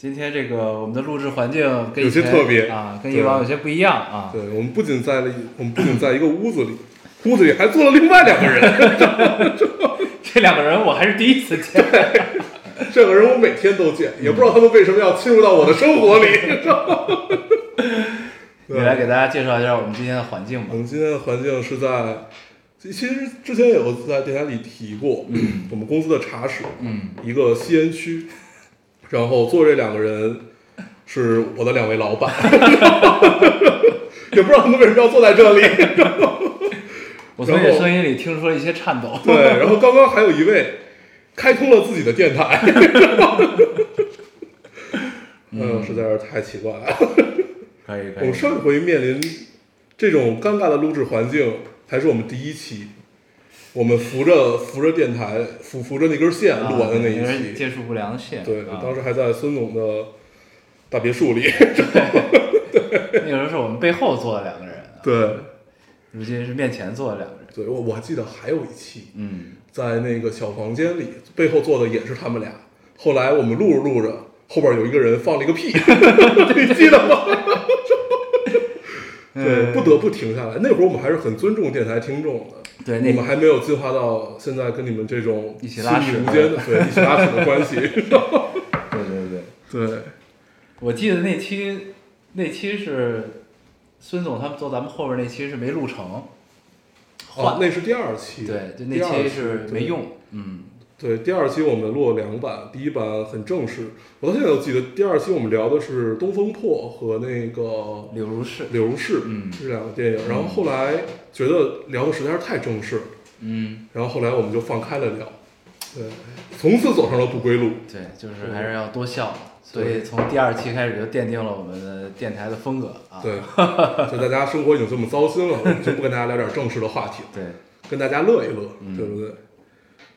今天这个我们的录制环境跟有些特别啊，跟以往有些不一样啊。对，我们不仅在了一，我们不仅在一个屋子里，屋子里还坐了另外两个人。这两个人我还是第一次见。这个人我每天都见，也不知道他们为什么要侵入到我的生活里。你来给大家介绍一下我们今天的环境吧我。们今天的环境是在，其其实之前有在电台里提过，我们公司的茶室，嗯，一个吸烟区，然后坐这两个人是我的两位老板，也不知道他们为什么要坐在这里。我从你声音里听出了一些颤抖。对，然后刚刚还有一位开通了自己的电台，嗯，实在是太奇怪了。可以可以我们。上一回面临这种尴尬的录制环境，还是我们第一期，我们扶着扶着电台，扶扶着那根线录完的那一啊期。接触不良的线。对，啊当时还在孙总的大别墅里。对 那个时候是我们背后坐的两个人，对，如今是面前坐的两个人。对我我还记得还有一期，嗯，在那个小房间里，背后坐的也是他们俩。后来我们录着录着，后边有一个人放了一个屁，你记得吗？对，不得不停下来。那会儿我们还是很尊重电台听众的，对，我们还没有进化到现在跟你们这种一起拉屎亲密无间的，对，一起拉屎的关系。对对对，对，我记得那期那期是孙总他们坐咱们后边那期是没录成，哦，那是第二期，对，就那期是没用。嗯，对，第二期我们录了两版，第一版很正式，我到现在都记得。第二期我们聊的是《东风破》和那个柳如是。柳如是，嗯这两个电影。然后后来觉得聊的实在是太正式了，嗯，然后后来我们就放开了聊，对，从此走上了不归路。对，就是还是要多笑。所以从第二期开始就奠定了我们的电台的风格啊。对，就大家生活已经这么糟心了，我们就不跟大家聊点正式的话题，对，跟大家乐一乐，嗯对不对？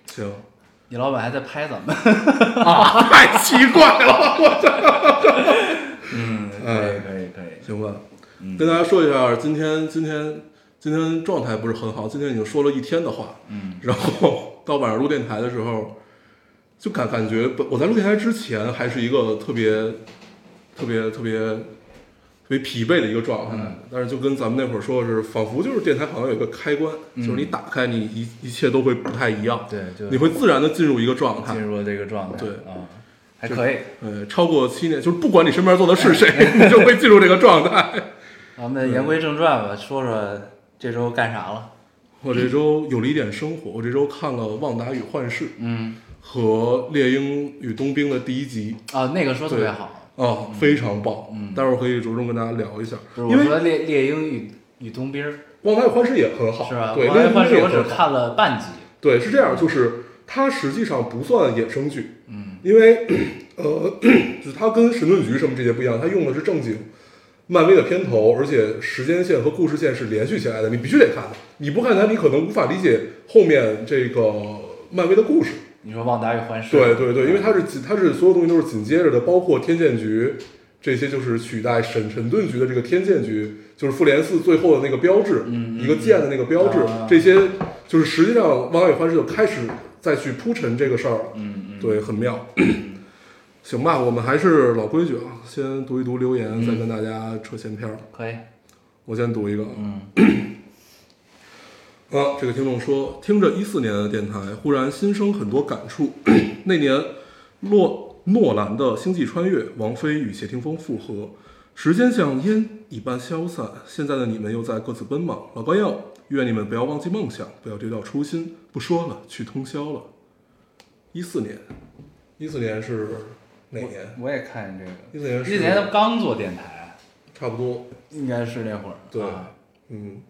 行，你老板还在拍咱们。啊，太奇怪了，我嗯，可以哎可以可以。行吧，嗯跟大家说一下，今天今天今天状态不是很好，今天已经说了一天的话，嗯然后 到晚上录电台的时候，就感感觉我在录电台之前还是一个特别特别特别特别疲惫的一个状态，嗯但是就跟咱们那会儿说的是，仿佛就是电台好像有一个开关，嗯就是你打开你一一切都会不太一样，对，就你会自然的进入一个状态进，入了这个状态。对啊，还可以。呃，超过七年，就是不管你身边坐的是谁，你就会进入这个状态。咱们言归正传吧，说说这周干啥了？我这周有了一点生活，我这周看了《旺达与幻视》嗯，和《猎鹰与冬兵》的第一集，啊，那个说特别好，啊，非常棒。嗯待会儿可以着重跟大家聊一下，就是因为《我说猎猎鹰与与冬兵儿旺达与幻视》也很好，是吧？对，我猎鹰幻视我只。看了半集。对，是这样，就是它实际上不算衍生剧，嗯因为呃，就是它跟神盾局什么这些不一样，它用的是正经漫威的片头，而且时间线和故事线是连续起来的，你必须得看的。你不看它，你可能无法理解后面这个漫威的故事。你说旺达与幻视？对对对，因为它是紧，它是所有东西都是紧接着的，包括天剑局这些，就是取代神神盾局的这个天剑局，就是复联四最后的那个标志，一个剑的那个标志，啊这些就是实际上旺达与幻视就开始再去铺陈这个事儿了，对，很妙。行吧，我们还是老规矩啊，先读一读留言，再跟大家扯闲篇儿。可以。我先读一个，嗯 啊，这个听众说，听着一四年的电台，忽然心生很多感触。那年，诺诺兰的《星际穿越》，王菲与谢霆锋复合，时间像烟一般消散。现在的你们又在各自奔忙。老高要，愿你们不要忘记梦想，不要丢掉初心。不说了，去通宵了。一四年，一四年是哪年？我也看见这个。一四年是一四年他刚做电台，差不多，应该是那会儿。对啊嗯，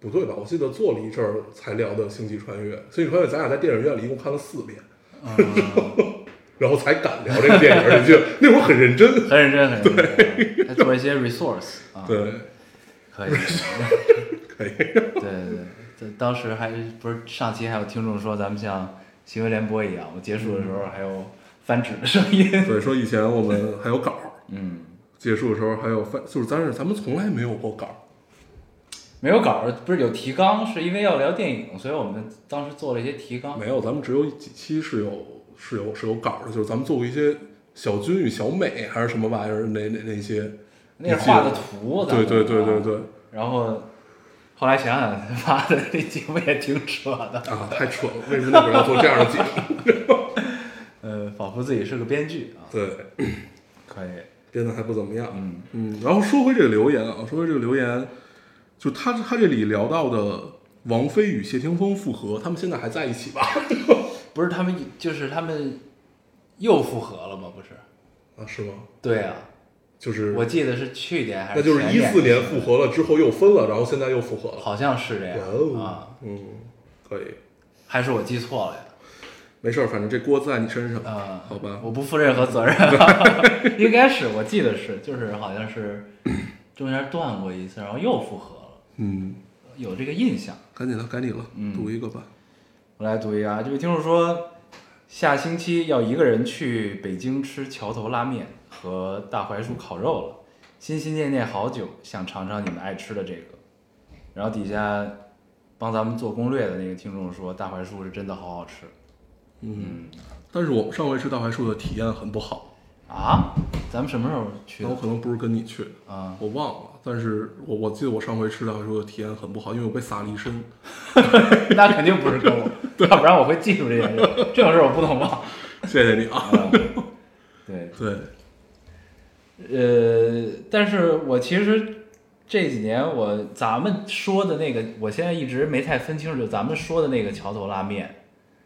不对吧？我记得做了一阵儿才聊的《星际穿越》，《星际穿越》咱俩在电影院里一共看了四遍，嗯，然后才敢聊这个电影，你记得那会儿很认真。很认真，很认真。还做一些 resource 啊，对，可以，可以。对对对，这当时还不是上期还有听众说咱们像新闻联播一样，我结束的时候还有翻纸的声音，对，说以前我们还有稿儿，嗯，结束的时候还有翻，就是但是咱们从来没有过稿儿。没有稿儿，不是有提纲，是因为要聊电影，所以我们当时做了一些提纲，没有，咱们只有几期是有是有是有稿儿的，就是咱们做过一些小军与小美还是什么玩意儿那那那些，那是画的图，对对对对啊。对。然后后来想想，妈的，这节目也挺扯的，啊，太扯了！为什么那会儿要做这样的节目？呃，仿佛自己是个编剧啊，对，可以，编的还不怎么样。嗯。嗯，然后说回这个留言啊，说回这个留言，就他他这里聊到的王菲与谢霆锋复合，他们现在还在一起吧？不是他们，就是他们又复合了吗？不是？啊，是吗？对啊，就是我记得是去年还是那就是前一四年复合了之后又分了，然后现在又复合了。好像是这样哦啊，，嗯，可以，还是我记错了呀？没事儿，反正这锅在你身上，啊，好吧？我不负任何责任，应该是我记得是，就是好像是中间断过一次，然后又复合了，嗯，有这个印象。赶紧了，赶紧了，嗯读一个吧。我来读一个啊，这位听众说，下星期要一个人去北京吃桥头拉面和大槐树烤肉了，心心念念好久，想尝尝你们爱吃的这个。然后底下帮咱们做攻略的那个听众说，大槐树是真的好好吃嗯，但是我们上回吃大槐树的体验很不好，啊！咱们什么时候去的那我可能不是跟你去，啊？我忘了。但是我我记得我上回吃的时候体验很不好，因为我被撒了一身。那肯定不是跟我，要不然我会记住这件事。这种事儿我不能忘。谢谢你啊。啊 对，对，呃，但是我其实这几年我咱们说的那个，我现在一直没太分清楚，就咱们说的那个桥头拉面，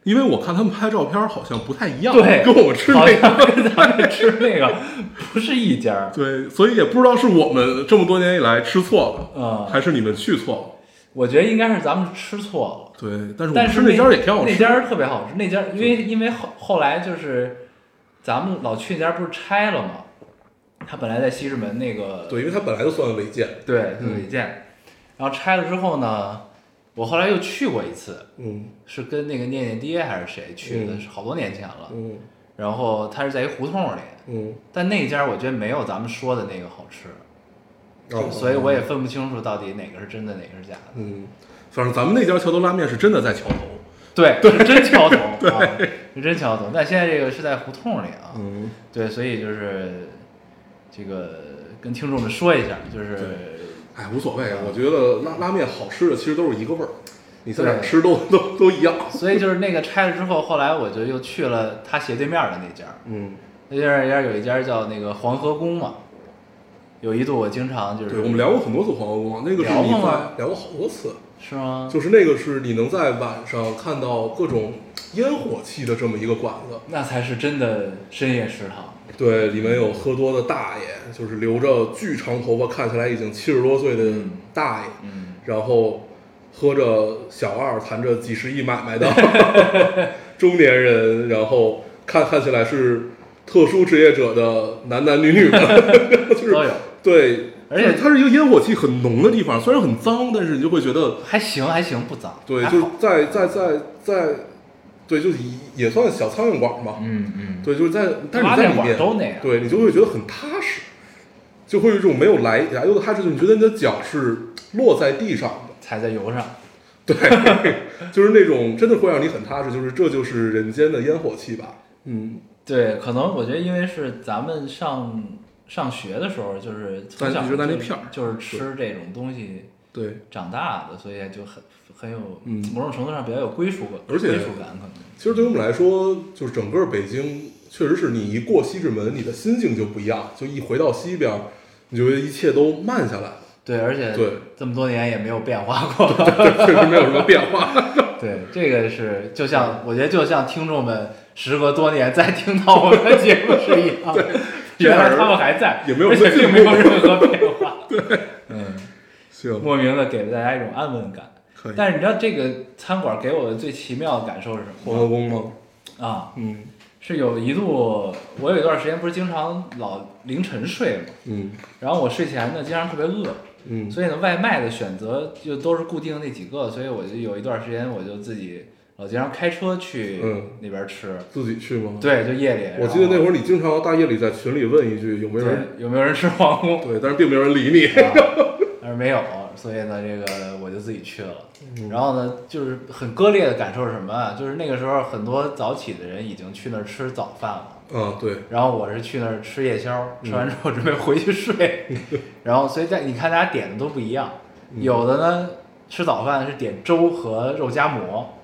因为我看他们拍照片好像不太一样，对，跟我们吃好那个。跟咱们吃那个不是一家儿。对，所以也不知道是我们这么多年以来吃错了，嗯还是你们去错了。我觉得应该是咱们吃错了，对，但是我但是们吃那家儿也挺好吃。那家儿特别好吃，那家儿因为因为后后来就是咱们老去那家儿不是拆了吗？他本来在西直门那个对，因为他本来就算违建。对嗯违建，然后拆了之后呢，我后来又去过一次，嗯。是跟那个念念爹还是谁去的，嗯是好多年前了。嗯。然后他是在一胡同里，嗯，但那家我觉得没有咱们说的那个好吃，哦。所以我也分不清楚到底哪个是真的，哪个是假的。嗯，反正咱们那家桥头拉面是真的在桥头。对，是真桥头，啊，是真桥头。但现在这个是在胡同里啊，嗯，对，所以就是这个跟听众们说一下，就是哎，无所谓啊，我觉得拉拉面好吃的其实都是一个味儿，你在哪吃都都都一样。所以就是那个拆了之后，后来我就又去了他斜对面的那家，嗯，那家家有一家叫那个黄河宫嘛，有一度我经常就是对，我们聊过很多次黄河宫，那个是聊你在聊过好多次，是吗？就是那个是你能在晚上看到各种烟火气的这么一个馆子。那才是真的深夜食堂。对，里面有喝多的大爷，就是留着巨长头发，看起来已经七十多岁的嗯大爷，嗯，然后喝着小二，谈着几十亿买卖的 中年人，然后看看起来是特殊职业者的男男女女们，就是，对，而且它是一个烟火气很浓的地方，虽然很脏，但是你就会觉得，还行还行，不脏。对，就是在在在在，对，就是也算小苍蝇馆吧，嗯嗯，对，就是在，但是你在里面，都那样。对你就会觉得很踏实，就会有一种没有来来由的踏实，就你觉得你的脚是落在地上的。踩在油上。对，就是那种真的会让你很踏实，就是这就是人间的烟火气吧。嗯，对，可能我觉得因为是咱们上上学的时候，就是从小在一直在那片儿就是吃这种东西对，长大的，所以就很很有嗯某种程度上比较有归属感，而且归属感可能。其实对于我们来说，就是整个北京，确实是你一过西直门，你的心境就不一样，就一回到西边儿，你就觉得一切都慢下来了，对，而且对这么多年也没有变化过。确实没有什么变化。对，这个是就像我觉得就像听众们时隔多年再听到我们的节目是一样的，原来他们还在，也没有并没有任何变化。对，嗯，行，莫名的给了大家一种安稳感。但是你知道这个餐馆给我的最奇妙的感受是什么宫吗？吗？啊，嗯是有一度，我有一段时间不是经常老凌晨睡嘛，嗯然后我睡前呢经常特别饿，嗯，所以呢外卖的选择就都是固定的那几个，所以我就有一段时间我就自己老经常开车去嗯那边吃，自己去吗？，对，就夜里。我记得那会儿儿你经常大夜里在群里问一句有没有人，有没有人吃皇宫？对，但是并没有人理你。是没有，所以呢，这个我就自己去了。嗯然后呢，就是很割裂的感受是什么啊？就是那个时候很多早起的人已经去那儿吃早饭了，嗯，对，然后我是去那儿吃夜宵，嗯吃完之后准备回去睡。然后，所以在你看大家点的都不一样，嗯有的呢吃早饭是点粥和肉夹馍，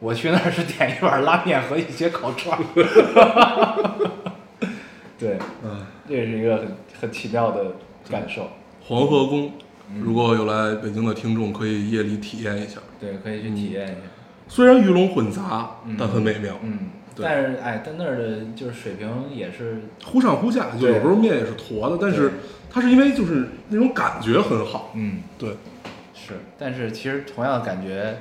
我去那儿是点一碗拉面和一些烤串儿。对，嗯，这是一个很很奇妙的感受。黄河宫，如果有来北京的听众，可以夜里体验一下。对，可以去体验一下。虽然鱼龙混杂嗯，但很美妙。嗯，对但是哎，但那儿的就是水平也是，忽上忽下，就有时候面也是坨的，但是它是因为就是那种感觉很好。嗯，对，是。但是其实同样的感觉，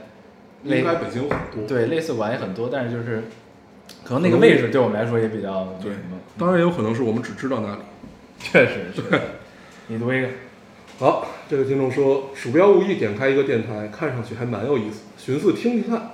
类应该北京很多。对类似馆也很多，但是就是可能那个位置对我们来说也比较对。当然也有可能是我们只知道那里。确实是。你读一个，好，这个听众说，鼠标无意点开一个电台，看上去还蛮有意思，寻思听听看，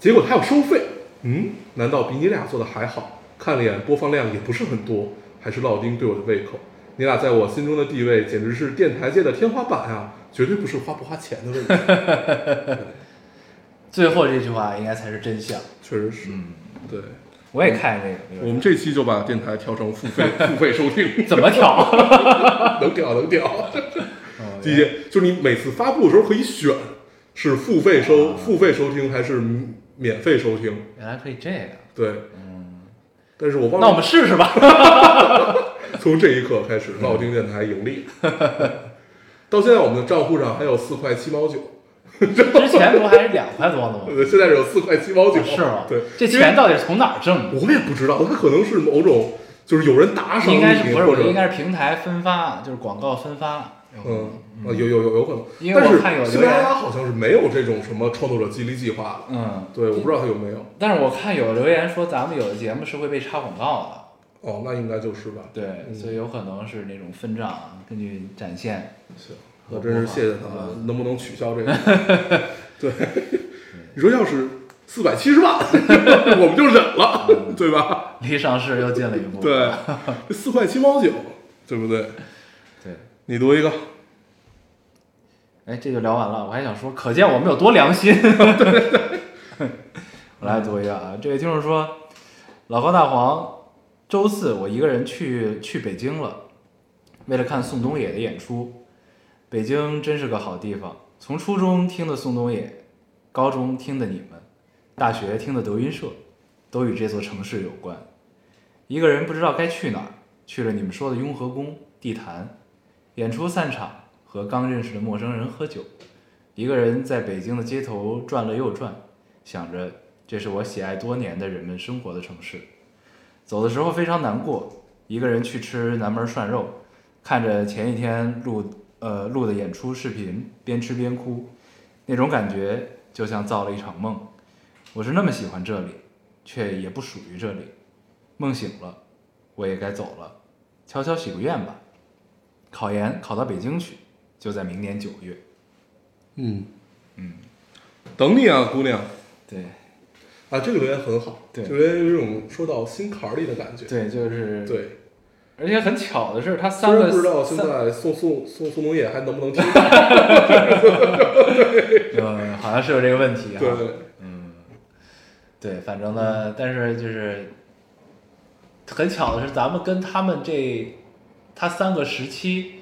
结果它要收费。嗯，难道比你俩做的还好？看了眼播放量也不是很多，还是老丁对我的胃口。你俩在我心中的地位简直是电台界的天花板啊，绝对不是花不花钱的问题。最后这句话应该才是真相。确实是，嗯，对。我也看这个，我们这期就把电台调成付费付费收听，怎么调？能 调能调。哦第一就是你每次发布的时候可以选是付费收付费收听还是免费收听，原来可以这个。对，嗯，但是我忘了。那我们试试吧。从这一刻开始，闹丁电台盈利，到现在我们的账户上还有四块七毛九，之前不还是两块多呢吗？呃现在是有四块七毛九，是吗？对，这钱到底是从哪儿挣的？我也不知道，它可能是某种就是有人打赏，应该是不是？应该是平台分发，就是广告分发。嗯啊有有有有可能，因为我看有留喜马拉雅，好像是没有这种什么创作者激励计划的，嗯，对，我不知道他有没有。但是我看有留言说咱们有的节目是会被插广告的哦，那应该就是吧。的，对，所以有可能是那种分账啊，根据展现。行，我真是谢谢他了，能不能取消这个？对，你说要是四百七十万，我们就忍了，对吧？离上市又近了一步。对，四块七毛九，对不对？你读一个，哎，这就聊完了。我还想说，可见我们有多良心。我来读一个啊，这位听众说，老高大黄，周四我一个人去去北京了，为了看宋冬野的演出。北京真是个好地方，从初中听的宋冬野，高中听的你们，大学听的德云社，都与这座城市有关。一个人不知道该去哪儿，去了你们说的雍和宫、地坛，演出散场，和刚认识的陌生人喝酒，一个人在北京的街头转了又转，想着这是我喜爱多年的人们生活的城市。走的时候非常难过，一个人去吃南门涮肉，看着前一天录呃录的演出视频，边吃边哭，那种感觉就像造了一场梦。我是那么喜欢这里，却也不属于这里。梦醒了，我也该走了，悄悄许个愿吧。考研考到北京去，就在明年九月。嗯。嗯，等你啊，姑娘。对。啊，这个留言很好，对。这个留言有一种说到心坎儿里的感觉。对，就是，对，而且很巧的是，他三个不知道现在宋宋宋宋冬野还能不能听，嗯，好像是有这个问题啊。对，嗯，对，反正呢，但是就是很巧的是，咱们跟他们这他三个时期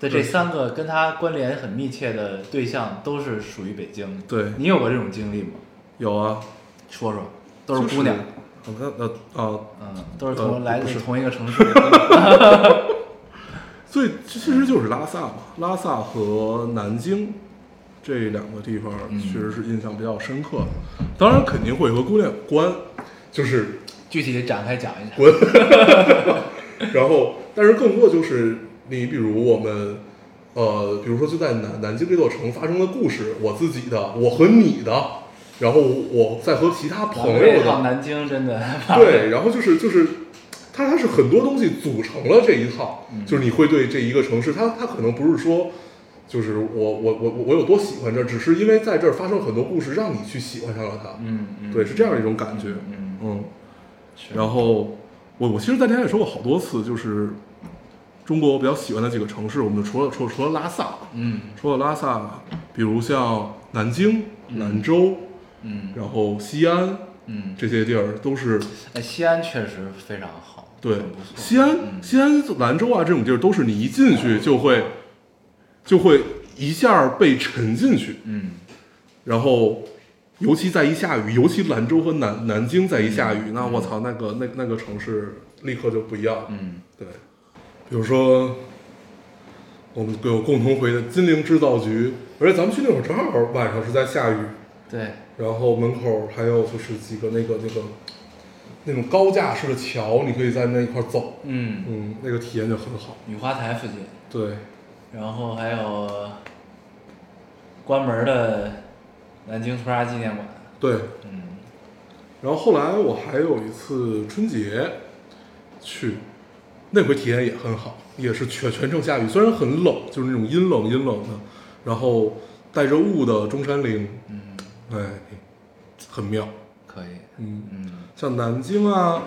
的这三个跟他关联很密切的对象都是属于北京的。对，你有过这种经历吗？有啊，说说，都是姑娘，我看呃啊，嗯，都是同、呃来自同一个城市的。最其实就是拉萨嘛，拉萨和南京这两个地方嗯确实是印象比较深刻的。当然肯定会和姑娘有关，就是具体展开讲一下。滚。然后，但是更多的就是你比如我们，呃，比如说就在南南京这座城发生的故事，我自己的，我和你的，然后我再和其他朋友的南京真的 对，然后就是就是它它是很多东西组成了这一套，嗯就是你会对这一个城市，它它可能不是说。就是我我我我我有多喜欢这儿，只是因为在这儿发生很多故事，让你去喜欢上了它。嗯嗯，对，是这样一种感觉。嗯，嗯，是然后我我其实，在天也说过好多次，就是中国我比较喜欢的几个城市，我们就除了除了除了拉萨，嗯。除了拉萨，比如像南京、兰州，嗯。然后西安嗯，这些地儿都是哎，西安确实非常好，对。西安、嗯。西安、兰州啊这种地儿，都是你一进去就会就会一下被沉进去，嗯。然后。尤其在一下雨，尤其兰州和南南京在一下雨，那我操，那个那那个城市立刻就不一样。了。嗯。对，比如说我们有共同回的金陵制造局，而且咱们去那会儿正好晚上是在下雨，对，然后门口还有就是几个那个那个那种高架式的桥，你可以在那一块走，嗯，嗯，那个体验就很好。雨花台附近，对，然后还有关门的南京屠杀纪念馆，对，嗯。然后后来我还有一次春节去，那回体验也很好，也是全全程下雨，虽然很冷，就是那种阴冷阴冷的，然后带着雾的中山陵，嗯，哎，很妙。可以，嗯，嗯。像南京啊，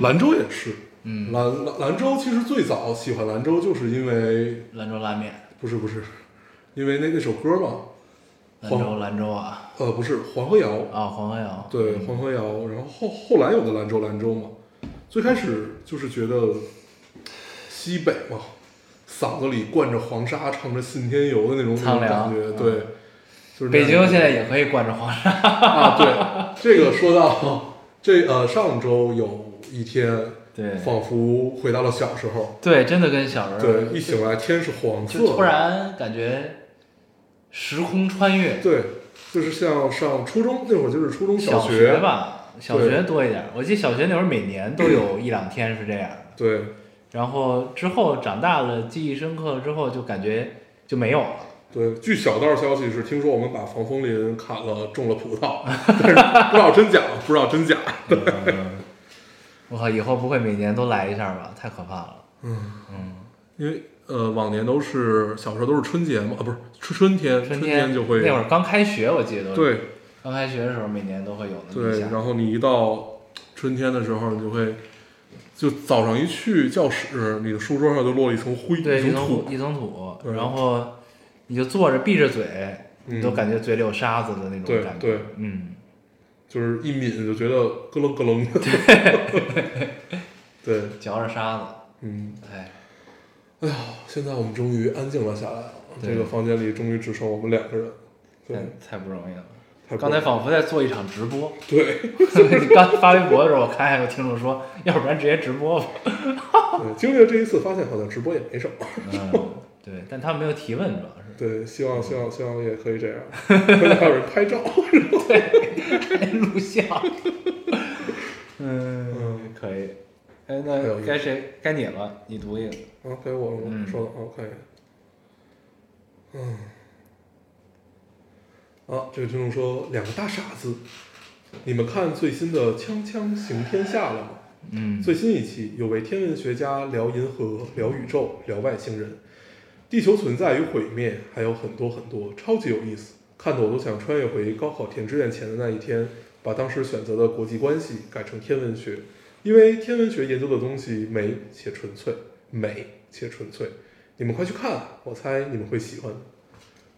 兰州也是。嗯，兰兰兰州其实最早喜欢兰州，就是因为兰州拉面，不是不是，因为那那首歌嘛，兰州兰州啊，呃，不是黄河谣，啊黄河谣，对黄河谣，然后后后来有的兰州兰州嘛，最开始就是觉得西北嘛，嗓子里灌着黄沙，唱着信天游的那种感觉，嗯。对，就是北京现在也可以灌着黄沙，啊，对，这个说到这呃上周有一天，对。仿佛回到了小时候，对，真的跟小时候对，一醒来天是黄色突然感觉时空穿越，对，就是像上初中那会儿，就是初中小学吧，小学多一点。我记得小学那会儿每年都有 一两天是这样，对，然后之后长大了，记忆深刻了之后，就感觉就没有了。对，据小道消息是，听说我们把防风林砍了，种了葡萄，但是不知道真假，不知道真假。我靠，以后不会每年都来一下吧？太可怕了。嗯，嗯，因为呃，往年都是小时候都是春节嘛，啊，不是春春天，春天就会那会儿刚开学，我记得都对。刚开学的时候，每年都会有那么对，然后你一到春天的时候，你就会就早上一去教室，你的书桌上就落了一层灰，对，一层土，一层土，然后你就坐着闭着嘴，你都嗯。感觉嘴里有沙子的那种感觉。对，嗯，就是一抿就觉得咯楞咯楞。的。对，嚼着沙子，嗯。哎，哎呀，现在我们终于安静了下来了。这个房间里终于只剩我们两个人。对，太太不容易了。刚才仿佛在做一场直播。对 刚发微博的时候，我看还有听众说，要不然直接直播吧。对，经历了这一次，发现好像直播也没什么。嗯，对，但他们没有提问，主要是对，希望希望希望也可以这样，还有人拍照。对录像。嗯嗯，可以。哎，那该谁？该你了，你读一个。啊，给我了嗯吗？稍等啊，我看一眼。嗯。啊，这个听众说两个大傻子，你们看最新的《锵锵行天下》了吗？嗯最新一期有位天文学家聊银河、聊宇宙、聊外星人，地球存在与毁灭，还有很多很多，超级有意思，看得我都想穿越回高考填志愿前的那一天，把当时选择的国际关系改成天文学，因为天文学研究的东西美且纯粹，美且纯粹。你们快去看，我猜你们会喜欢的。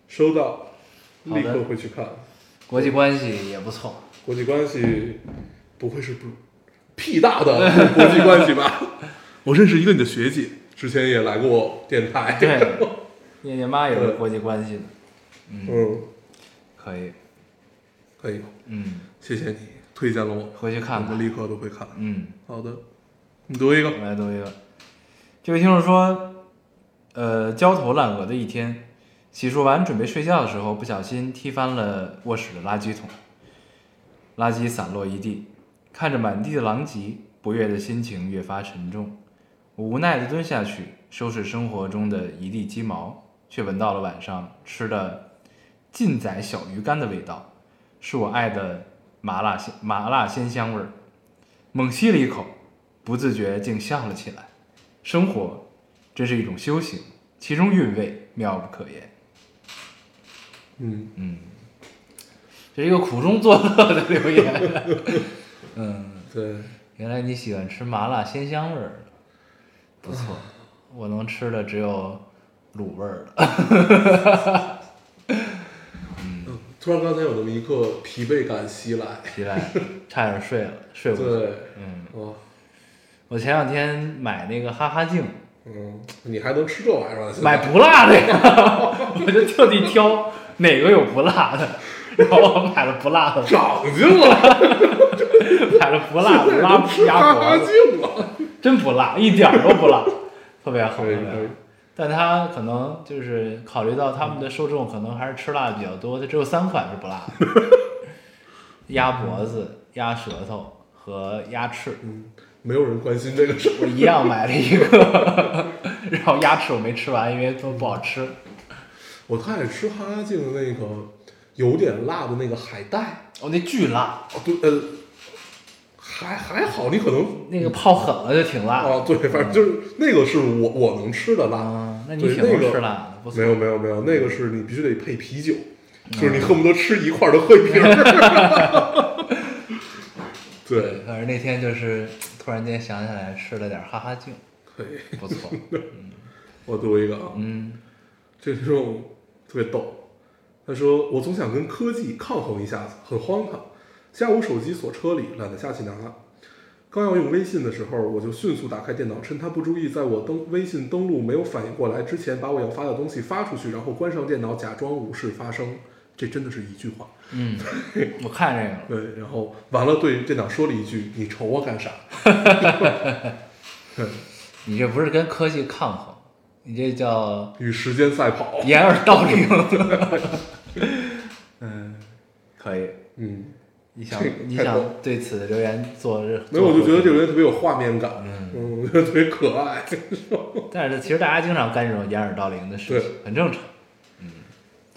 收到，立刻会去看。国际关系也不错。国际关系不会是不屁大的国际关系吧？我认识一个你的学姐，之前也来过电台。对，念念妈也是国际关系的。嗯，嗯，可以。可以，嗯，谢谢你推荐了我，回去看看。我们立刻都会看。嗯，好的，你读一个。我来读一个。这位听众说，呃，焦头烂额的一天，洗漱完准备睡觉的时候，不小心踢翻了卧室的垃圾桶，垃圾散落一地，看着满地的狼藉，不悦的心情越发沉重。我无奈地蹲下去收拾生活中的一地鸡毛，却闻到了晚上吃的劲仔小鱼干的味道。是我爱的麻辣鲜麻辣鲜香味儿。猛吸了一口，不自觉竟笑了起来。生活真是一种修行，其中韵味妙不可言。嗯嗯，这是一个苦中作乐的留言。嗯，对，原来你喜欢吃麻辣鲜香味儿的，不错。我能吃的只有卤味儿的。突然刚才有那么一刻疲惫感袭来，袭来差点睡了，睡不着。对，嗯，哦，我前两天买那个哈哈镜，嗯，你还能吃这玩意儿买不辣的呀，我就特地挑哪个有不辣的，然后我买了不辣的，长进了，买了不辣的拉吃鸭哈哈镜了，真不辣，一点都不辣，特别好，特别好。但它可能就是考虑到他们的受众可能还是吃辣的比较多，它只有三款是不辣的，鸭脖子、鸭舌头和鸭翅。嗯没有人关心这个事。我一样买了一个，然后鸭翅我没吃完，因为都不好吃。我特爱吃哈拉镜的那个有点辣的那个海带，哦，那巨辣，哦，对，呃，还还好，你可能那个泡狠了就挺辣的。啊，对，反正就是那个是我我能吃的辣，啊，那你对挺能那个吃辣的，不错。没有没有没有，那个是你必须得配啤酒，就是你恨不得吃一块儿都喝一瓶儿。对，反正那天就是突然间想起来吃了点哈哈镜，可以，不错。我读一个啊，嗯这听众特别逗，他说：“我总想跟科技抗衡一下子，很荒唐。下午手机锁车里，懒得下去拿。刚要用微信的时候，我就迅速打开电脑，趁他不注意，在我登微信登录没有反应过来之前，把我要发的东西发出去，然后关上电脑，假装无事发生。这真的是一句话。嗯，我看这个了。对，然后完了对电脑说了一句：‘你瞅我干啥？’对，你这不是跟科技抗衡，你这叫与时间赛跑。掩耳盗铃。嗯，可以。嗯，你想你想对此的留言做任没有，我就觉得这个个，人特别有画面感。嗯，嗯，我觉得特别可爱。但是其实大家经常干这种掩耳盗铃的事情，很正常。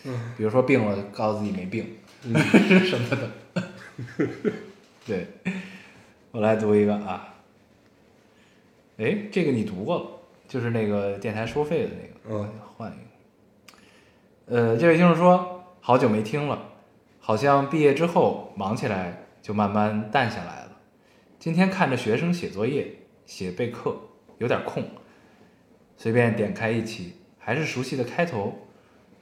嗯，比如说病了，告诉自己没病，嗯什么的。对，我来读一个啊。哎，这个你读过了，就是那个电台收费的那个。嗯，换一个。呃，这位听众说，好久没听了，好像毕业之后忙起来就慢慢淡下来了。今天看着学生写作业、写备课，有点空，随便点开一期，还是熟悉的开头。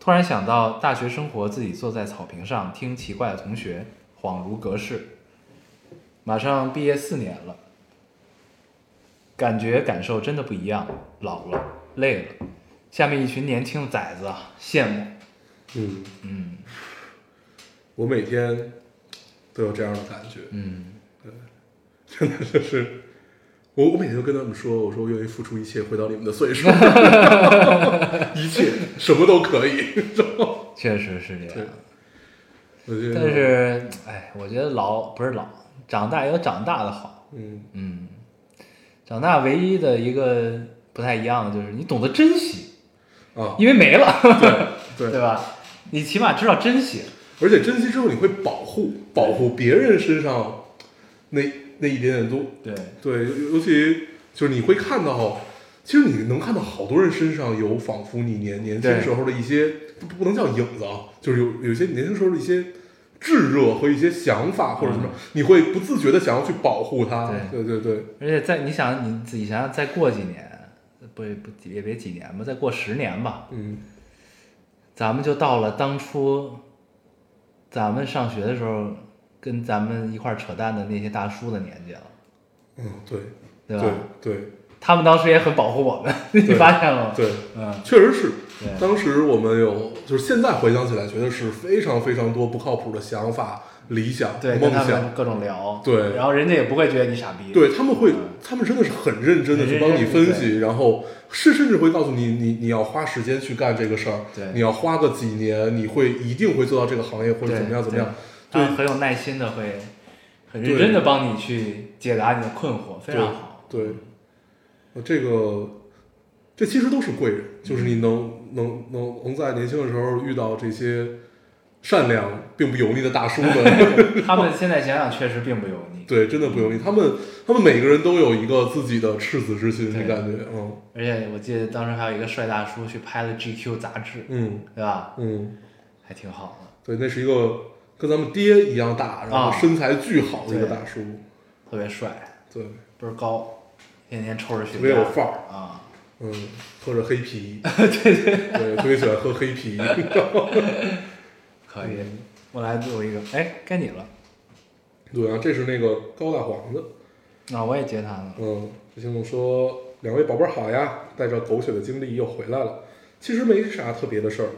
突然想到大学生活，自己坐在草坪上听奇怪的同学，恍如隔世。马上毕业四年了，感觉感受真的不一样，老了，累了。下面一群年轻的崽子啊，羡慕。嗯，嗯我每天都有这样的感觉，嗯，对。真的就是我我每天都跟他们说，我说我愿意付出一切回到你们的岁数，一切什么都可以。确实是这样。我觉得，但是，哎，我觉得老不是老，长大有长大的好。嗯，嗯，长大唯一的一个不太一样的就是你懂得珍惜，啊，因为没了，对对。吧？你起码知道珍惜。而且珍惜之后你会保护保护别人身上那那一点点东，对，对，尤尤其就是你会看到，其实你能看到好多人身上有仿佛你年年轻时候的一些不不能叫影子啊，就是有有些年轻时候的一些炙热和一些想法或者什么，你会不自觉的想要去保护它。对。对对，而且在你想你自己想想，再过几年，不不也别几年吧，再过十年吧，嗯，咱们就到了当初咱们上学的时候跟咱们一块儿扯淡的那些大叔的年纪了，嗯，对对吧？对对他们当时也很保护我们，你发现了吗？对，嗯，确实是。当时我们有，就是现在回想起来，觉得是非常非常多不靠谱的想法、理想、对，跟梦想。各种聊，对然后人家也不会觉得你傻逼，对他们会嗯，他们真的是很认真的去帮你分析，然后是甚至会告诉你，你你要花时间去干这个事儿，对你要花个几年，你会一定会做到这个行业或者怎么样怎么样。他对很有耐心的会很认真的帮你去解答你的困惑，非常好。对，呃这个这其实都是贵人，就是你能能能能在年轻的时候遇到这些善良并不油腻的大叔们，他们现在想想确实并不油腻，对，真的不油腻。他们他们每个人都有一个自己的赤子之心，对。你感觉，嗯。而且我记得当时还有一个帅大叔去拍了 GQ 杂志，嗯。对吧？嗯，还挺好的，对，那是一个跟咱们爹一样大，然后啊。身材巨好的一个大叔，特别帅，对，倍儿高，天天抽着雪特别有范儿，啊，嗯，喝着黑啤，对对。对，特别喜欢喝黑啤，可以。我来录一个，哎，该你了。对啊，这是那个高大黄的，啊，我也接他了。嗯，这听众说两位宝贝儿好呀，带着狗血的经历又回来了。其实没啥特别的事儿，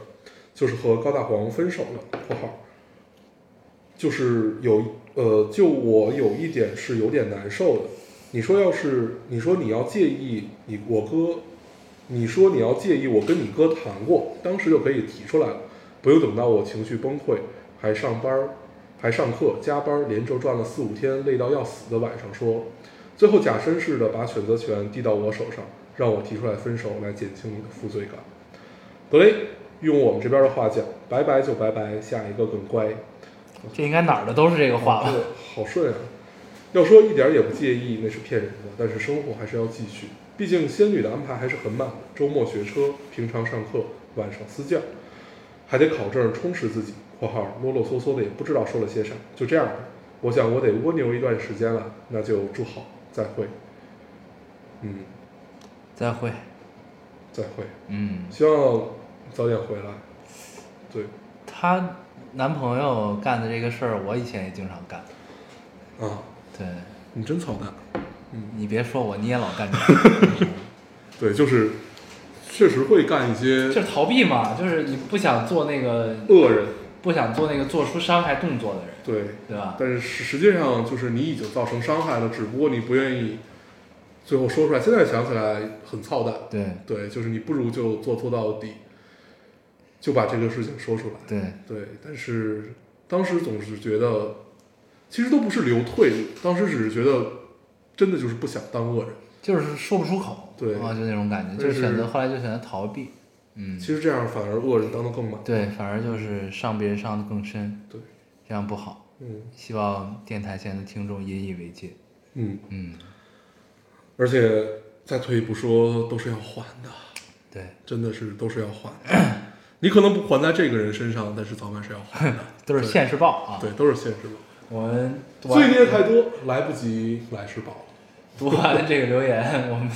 就是和高大黄分手了（括号），就是有呃，就我有一点是有点难受的。你说要是你说你要介意你我哥，你说你要介意我跟你哥谈过，当时就可以提出来了，不用等到我情绪崩溃，还上班儿还上课加班儿，连轴转了四五天，累到要死的晚上说，最后假绅士的把选择权递到我手上，让我提出来分手来减轻你的负罪感。得嘞，用我们这边的话讲，拜拜就拜拜，下一个更乖。这应该哪儿的都是这个话吧？对，好顺啊！要说一点儿也不介意，那是骗人的。但是生活还是要继续，毕竟仙女的安排还是很满的。周末学车，平常上课，晚上私教，还得考证充实自己。（括号啰啰嗦嗦的也不知道说了些啥，就这样吧。我想我得蜗牛一段时间了，那就祝好，再会。嗯，再会。再会，嗯，希望早点回来。对，她男朋友干的这个事儿，我以前也经常干。啊，对，你真操蛋。你别说我，你也老干这个，对，就是确实会干一些就是逃避嘛，就是你不想做那个，恶人。不想做那个做出伤害动作的人，对，对吧？但是实实际上就是你已经造成伤害了，只不过你不愿意最后说出来。现在想起来很操蛋，对对，就是你不如就做做到底，就把这个事情说出来。对，对，但是当时总是觉得，其实都不是留退路，当时只是觉得真的就是不想当恶人。就是说不出口，对啊，就那种感觉，就是选择后来就选择逃避，嗯，其实这样反而恶人当得更满。对，反而就是伤别人伤得更深，对，这样不好。嗯希望电台前的听众引以为戒。嗯，嗯，而且再退一步说，都是要还的。对，真的是都是要还的。你可能不还在这个人身上，但是早晚是要还的。都是现世报啊。对，都是现世报。我们罪孽太多，来不及来世报。读完这个留言，我们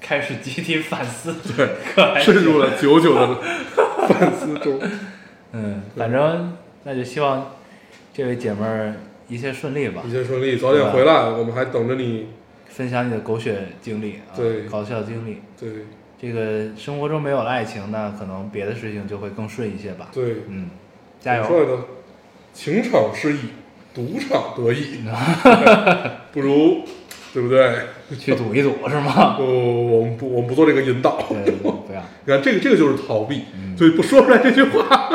开始集体反思。对，可还深入了久久的 反思中。嗯，反正那就希望这位姐妹儿一切顺利吧一，切顺利，早点回来，我们还等着你。分享你的狗血经历啊，对搞笑经历。对这个生活中没有了爱情，那可能别的事情就会更顺一些吧。对，嗯，加油！说来的，情场失意，赌场得意，不如，对不对？去赌一赌 是吗？不，我们不，我们不做这个引导。对，对 不要。你看，这个这个就是逃避，嗯所以不说出来这句话。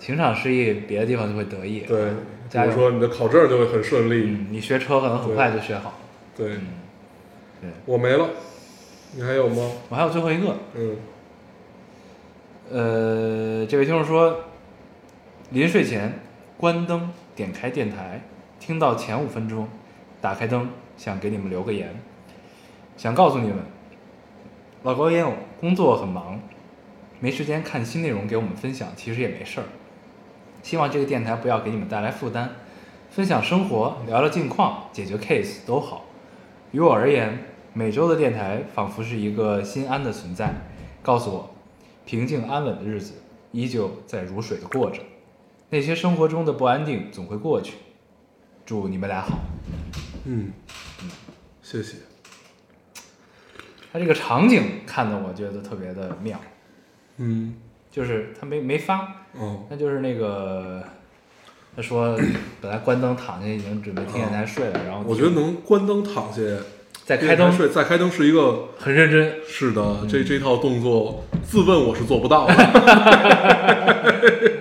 情场失意，别的地方就会得意。对，比！如说你的考证就会很顺利。嗯，你学车可能很快就学好。对，嗯，对，我没了，你还有吗？我还有最后一个，嗯呃，这位听众说，临睡前关灯，点开电台，听到前五分钟，打开灯，想给你们留个言，想告诉你们，老高烟友工作很忙，没时间看新内容给我们分享，其实也没事儿。希望这个电台不要给你们带来负担，分享生活，聊聊近况，解决 case 都好。于我而言，每周的电台仿佛是一个心安的存在，告诉我，平静安稳的日子依旧在如水的过着，那些生活中的不安定总会过去。祝你们俩好。嗯，谢谢。他这个场景看的我觉得特别的妙，嗯。就是他没没发，哦。那就是那个他说 本来关灯躺下已经准备听电台睡了，然后我觉得能关灯躺下，再开灯睡，再开灯是一个很认真，是的，这这套动作，自问我是做不到。的。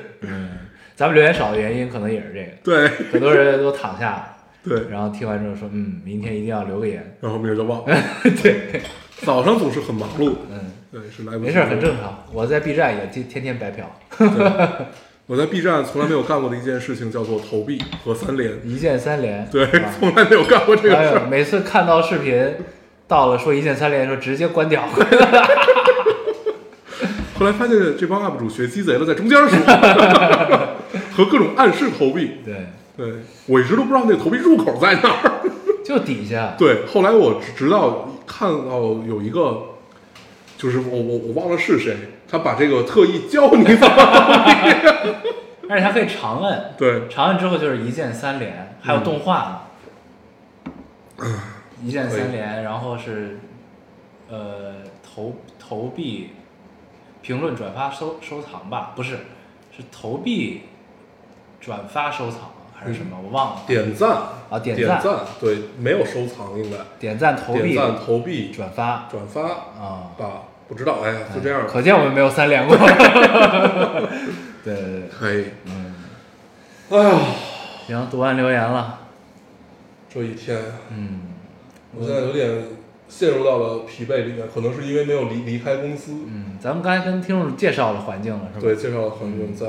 咱们留言少的原因可能也是这个，对。很多人都躺下了，对，然后听完之后说，嗯，明天一定要留个言，然后明儿就忘了。对，早上总是很忙碌，嗯，对，是来不及。没事儿，很正常。我在 B 站也天天天白嫖，对我在 B 站从来没有干过的一件事情叫做投币和三连，一键三连，对从来没有干过这个事儿。每次看到视频到了说一键三连的时候，直接关掉。后来发现这帮 UP 主学鸡贼了，在中间说，和各种暗示投币。对，对我一直都不知道那个投币入口在哪儿。就底下，对，后来我直到看到有一个，就是我我我忘了是谁，他把这个特意教你怎么而且它可以长摁，对长摁之后就是一键三连，还有动画呢。一键三连，然后是呃投投币、评论、转发、收收藏吧？不是，是投币、转发、收藏还是什么？我忘了。点赞啊点赞对，没有收藏应该点赞、投币、点赞、投币、转发转发啊，吧，不知道，哎，就这样，可见我们没有三连过。对 对对，可以。嗯，哎呀，行，读完留言了。这一天，嗯，我现在有点陷入到了疲惫里面，可能是因为没有离离开公司。嗯，咱们刚才跟听众介绍了环境了，是吧？对，，介绍了环境在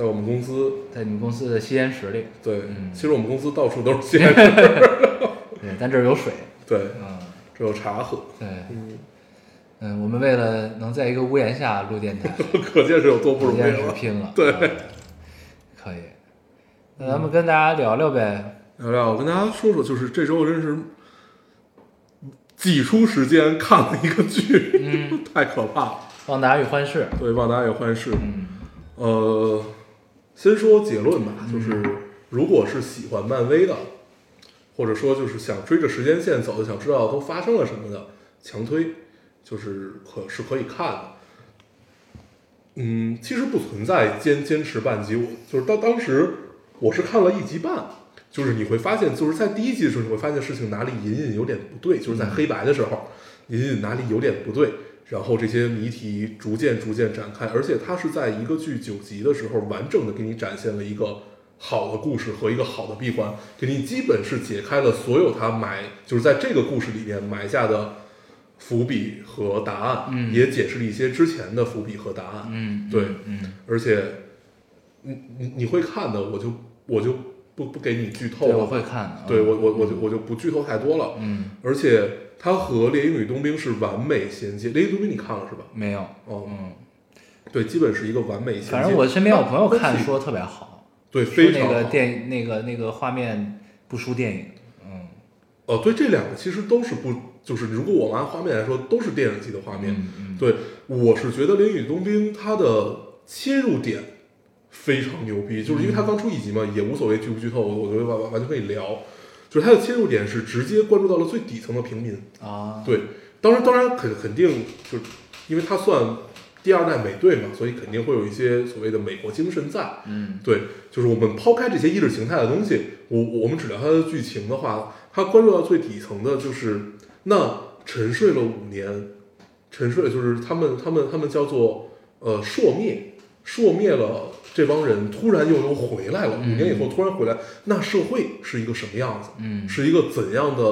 在我们公司，在你们公司的吸烟室里。对，嗯其实我们公司到处都是吸烟室，对，但这儿有水。对，嗯，这有茶喝，对，嗯，嗯，我们为了能在一个屋檐下录电台，可见是有多不容易了。拼了。对嗯可以。那咱们跟大家聊聊呗。聊聊，我跟大家说说，就是这周真是挤出时间看了一个剧，嗯，太可怕了。旺达与幻视。对，《旺达与幻视》，嗯呃，先说结论吧，就是如果是喜欢漫威的，或者说就是想追着时间线走的，想知道都发生了什么的，强推，就是可是可以看的。嗯，其实不存在坚坚持半集，我就是当当时我是看了一集半，就是你会发现，就是在第一集的时候，你会发现事情哪里隐隐有点不对，就是在黑白的时候，隐隐哪里有点不对，然后这些谜题逐渐逐渐展开，而且它是在一个剧九集的时候，完整的给你展现了一个好的故事和一个好的闭环，给你基本是解开了所有他埋就是在这个故事里面埋下的伏笔和答案，嗯也解释了一些之前的伏笔和答案，嗯，对嗯而且你你你会看的，我就我就不不给你剧透，了，我会看的。对我我我嗯就我就不剧透太多了，嗯，而且它和《猎鹰与冬兵》是完美衔接，《猎鹰与冬兵》你看了是吧？没有。哦，嗯，对，基本是一个完美衔接。反正我身边有朋友看说特别好，对说那个非常好电影那个那个画面不输电影。嗯哦，对，这两个其实都是不，就是如果我们按画面来说，都是电影级的画面。对，我是觉得《猎鹰与冬兵》它的切入点非常牛逼，就是因为它刚出一集嘛，也无所谓剧不剧透，我我觉得完完完全可以聊。就是它的切入点是直接关注到了最底层的平民。啊，对，当然当然肯肯定就是因为它算第二代美队嘛，所以肯定会有一些所谓的美国精神在。嗯对，就是我们抛开这些意识形态的东西，我我们只聊它的剧情的话，它关注到最底层的就是那沉睡了五年，沉睡就是他们他们他们叫做呃朔灭，朔灭了这帮人，突然又又回来了，五年以后突然回来，那社会是一个什么样子？嗯是一个怎样的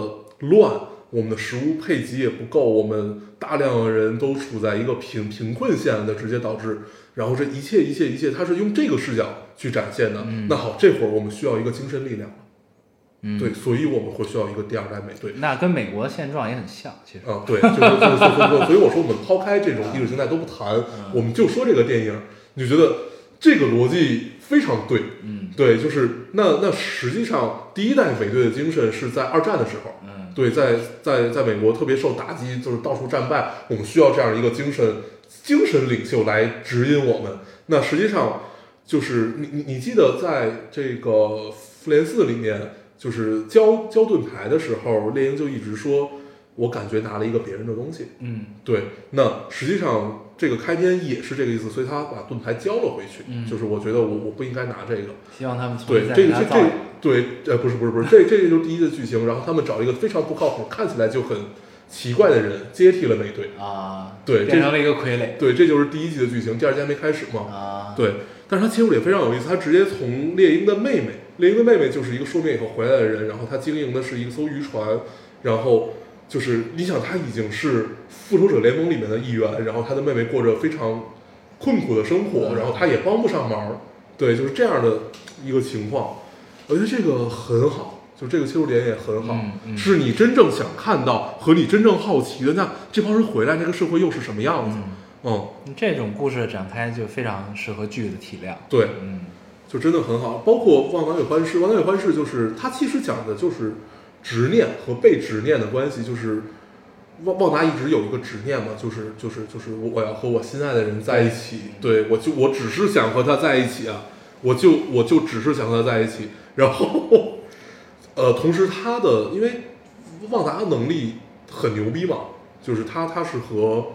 乱？我们的食物配给也不够，我们大量的人都处在一个贫贫困线的，直接导致，然后这一切一切一切，它是用这个视角去展现的。嗯那好，这会儿我们需要一个精神力量了，嗯，对，所以我们会需要一个第二代美队。那跟美国现状也很像，其实。啊，对，就是就是就是所以 所以我说我们抛开这种意识形态都不谈，嗯我们就说这个电影，你就觉得这个逻辑非常对，嗯。对，就是那那实际上第一代美队的精神是在二战的时候，嗯。对，在在在美国特别受打击，就是到处战败，我们需要这样一个精神精神领袖来指引我们。那实际上就是你你你记得在这个复联四里面，就是交交盾牌的时候，猎鹰就一直说，我感觉拿了一个别人的东西。嗯对，那实际上这个开篇也是这个意思，所以他把盾牌交了回去。嗯就是我觉得我我不应该拿这个。希望他们从对，这个这这。对，呃，不是不是不是，这这个就是第一的剧情，然后他们找一个非常不靠谱、看起来就很奇怪的人接替了美队。啊，对变成了一个傀儡对，这就是第一季的剧情，第二季还没开始嘛。啊，，对，但是他切入也非常有意思，他直接从猎鹰的妹妹，猎鹰的妹妹就是一个说灭以后回来的人，然后他经营的是一艘渔船，然后就是你想他已经是复仇者联盟里面的一员，然后他的妹妹过着非常困苦的生活，嗯然后他也帮不上忙，对，就是这样的一个情况。我觉得这个很好，就这个切入点也很好，嗯嗯是你真正想看到和你真正好奇的，那这帮人回来，这个社会又是什么样子？嗯，这种故事的展开就非常适合剧的体量。对，嗯就真的很好。包括《望南与欢事》，《望南与欢事》就是它其实讲的就是执念和被执念的关系，就是旺旺达一直有一个执念嘛，就是就是就是我我要和我心爱的人在一起，对我就我只是想和他在一起啊，我就我就只是想和他在一起，然后呃，同时他的因为旺达的能力很牛逼嘛，就是他他是和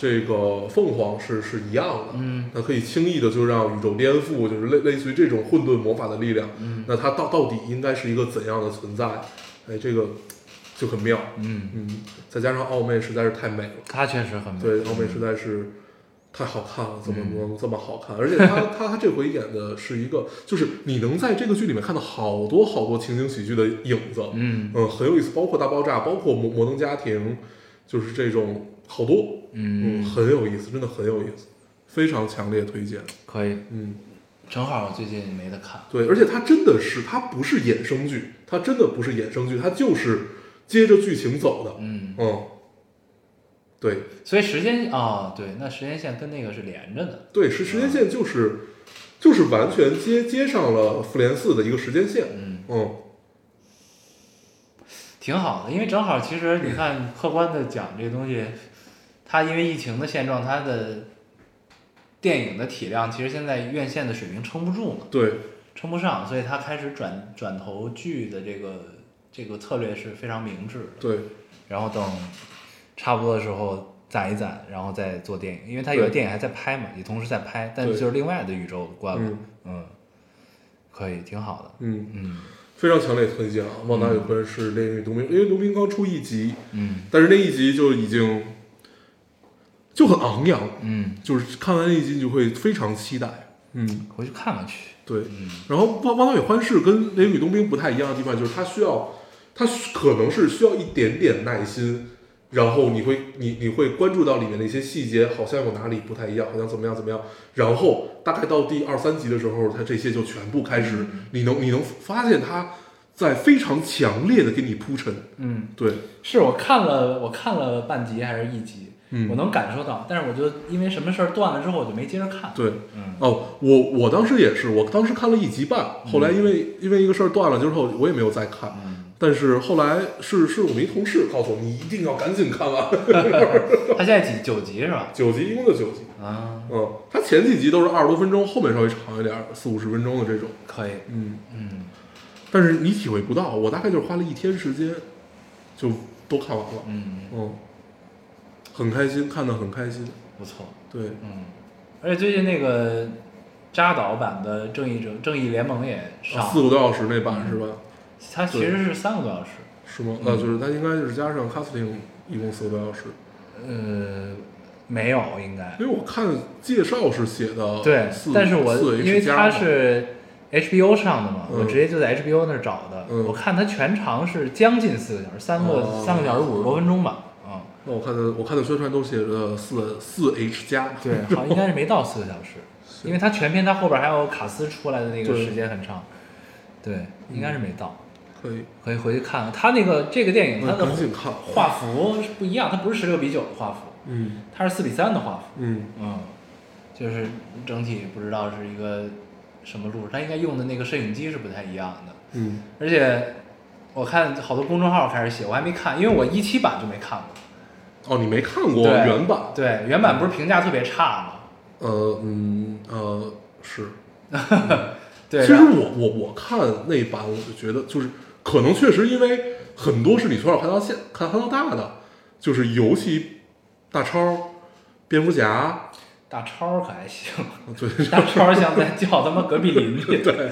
这个凤凰是是一样的，嗯它可以轻易的就让宇宙颠覆，就是类类似于这种混沌魔法的力量。嗯那它到到底应该是一个怎样的存在？哎，这个就很妙。嗯，嗯，再加上奥妹实在是太美了，她确实很美。对，奥妹实在是太好看了，怎么嗯能这么好看？而且她她她这回演的是一个，就是你能在这个剧里面看到好多好多情景喜剧的影子。嗯嗯，很有意思，包括大爆炸，包括摩摩登家庭，就是这种好多，嗯，嗯，很有意思，真的很有意思，非常强烈推荐。可以，嗯。正好最近没得看。对，而且它真的是，它不是衍生剧，它真的不是衍生剧，它就是接着剧情走的。嗯，嗯，对所以时间啊、对，那时间线跟那个是连着的。对，时时间线就是就是完全接接上了复联四的一个时间线。嗯，嗯，挺好的，因为正好其实你 看，客观的讲这个东西，它因为疫情的现状，它的电影的体量其实现在院线的水平撑不住嘛，对撑不上，所以他开始转转投剧的这个这个策略是非常明智的。对然后等差不多的时候攒一攒，然后再做电影，因为他有的电影还在拍嘛，也同时在拍，但对就是另外的宇宙观了。嗯嗯，可以，挺好的。嗯，嗯非常强烈推荐啊！《旺达有婚是《猎女冬兵》，因为冬兵刚出一集，嗯但是那一集就已经就很昂扬，嗯，就是看完那一集你就会非常期待。嗯，回去看看去。对。嗯然后《汪汪达与欢事》跟《雷雨冬兵》不太一样的地方，就是它需要，它可能是需要一点点耐心，然后你会你你会关注到里面的一些细节，好像有哪里不太一样，好像怎么样怎么样。然后大概到第二三集的时候，它这些就全部开始，你能你能发现它在非常强烈的给你铺陈。嗯，对，是我看了，我看了半集还是一集，嗯我能感受到，但是我就因为什么事儿断了之后，我就没接着看。对。嗯哦，我我当时也是，我当时看了一集半，后来因为、因为一个事儿断了之后，我也没有再看。嗯，但是后来是是我们一同事告诉我，你一定要赶紧看完。他现在几九集是吧？九集，一共就九集。啊，嗯，他前几集都是二十多分钟，后面稍微长一点，四五十分钟的这种。可以。嗯，嗯，但是你体会不到，我大概就是花了一天时间，就都看完了。嗯，嗯，很开心，看得很开心。不错。对，嗯，而且最近那个扎导版的《正义者正义联盟》也上，啊四个多小时那版是吧？它其实是三个多小时。是吗？嗯呃，就是它应该就是加上 casting 一共四个多小时，呃，没有，应该因为我看介绍是写的对，但是我因为它是 HBO 上的嘛，嗯我直接就在 HBO 那儿找的。嗯我看它全长是将近四个小时，三个、哦三个小时五十多分钟吧。我看的我看的宣传都写着四四 H 加，对，好像应该是没到四个小时，因为它全片它后边还有卡斯出来的那个时间很长。对，应该是没到，可以，可以回去看看。它那个这个电影它的看。画幅是不一样，它不是十六比九的画幅，嗯它是四比三的画幅。嗯嗯，就是整体不知道是一个什么路，它应该用的那个摄影机是不太一样的。嗯，而且我看好多公众号开始写，我还没看，因为我一期版就没看过。哦，你没看过对原版？对，原版不是评价特别差吗？呃嗯呃是。对，其实然后我我我看那版，我就觉得就是可能确实因为很多是你从小看到现看看到大的，就是尤其大超、蝙蝠侠，大超可还行，对大超像在叫他妈隔壁邻居。对，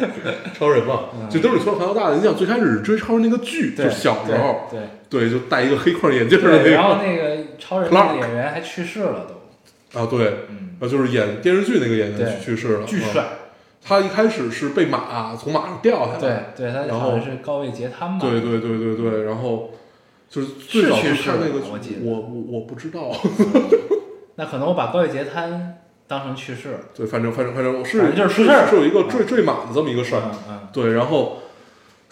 超人嘛，就都是你从小看到大的。你想最开始追超人那个剧，对，就是小时候，对对，就戴一个黑框眼镜对对，的那个然后那个超人那个演员还去世了都，啊，对，嗯，啊就是演电视剧那个演员去世了，啊巨帅。他一开始是被马从马上掉下来，对对，他然好像后是高位截瘫嘛？对对对对对，然后就是最早看那个我我我不知道，那可能我把高位截瘫当成去世了。对，反正反正反正我是反正就是出事儿是有一个坠坠马的这么一个事儿。嗯嗯，对，然后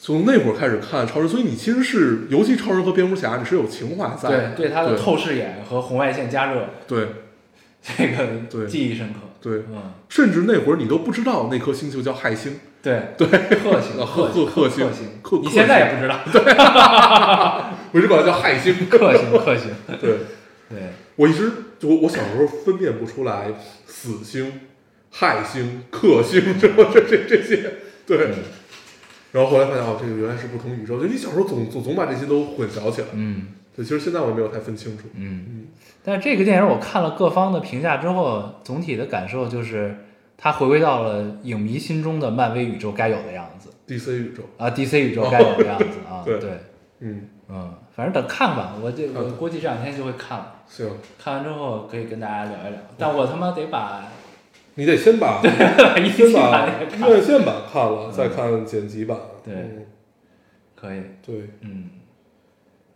从那会儿开始看超人，所以你其实是，尤其超人和蝙蝠侠，你是有情怀在对的。对他的透视眼和红外线加热，对 这个对记忆深刻。对，嗯，甚至那会儿你都不知道那颗星球叫亥星，对对，克星 啊赫赫星星克克你现在也不知道，对我一直管它叫亥星。克星克星，对，对我一直就我我小时候分辨不出来死星、亥星、克星什么这这这些，对。嗯然后后来发现哦，这个原来是不同宇宙。就你小时候总总总把这些都混淆起来。嗯对，其实现在我也没有太分清楚。嗯嗯。但是这个电影我看了各方的评价之后，总体的感受就是，它回归到了影迷心中的漫威宇宙该有的样子 DC 宇宙，啊，DC 宇宙该有的样子啊，对对，嗯，嗯，反正等看吧，我这我嗯估计这两天就会看了，行，看完之后可以跟大家聊一聊，但我他妈得把你得先把 先把院线版看了，再看剪辑版。对嗯。可以，对，嗯，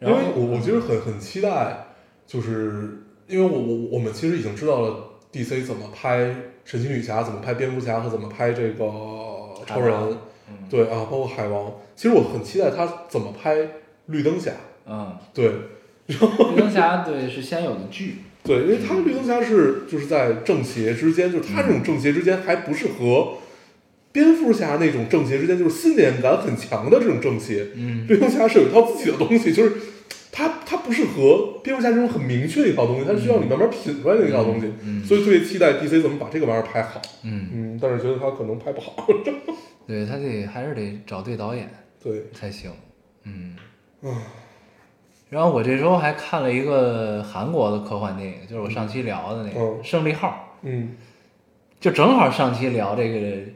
因为我我其实很很期待，就是因为我我我们其实已经知道了 DC 怎么拍神奇女侠，怎么拍蝙蝠侠和怎么拍这个超人，嗯。对啊，包括海王。其实我很期待他怎么拍绿灯侠，嗯，对。绿灯侠对是先有的剧，对，因为他绿灯侠是就是在正邪之间，就是他这种正邪之间还不是和蝙蝠侠那种正邪之间就是信念感很强的这种正邪，嗯绿灯侠是有一套自己的东西，就是他他不是和蝙蝠侠这种很明确的一套东西，他是需要你慢慢品出来的一套东西，嗯嗯所以特别期待 DC 怎么把这个玩意儿拍好。嗯，嗯，但是觉得他可能拍不好。对他得还是得找对导演对，才行，嗯。啊，然后我这周还看了一个韩国的科幻电影，就是我上期聊的那个嗯《胜利号嗯》，就正好上期聊这个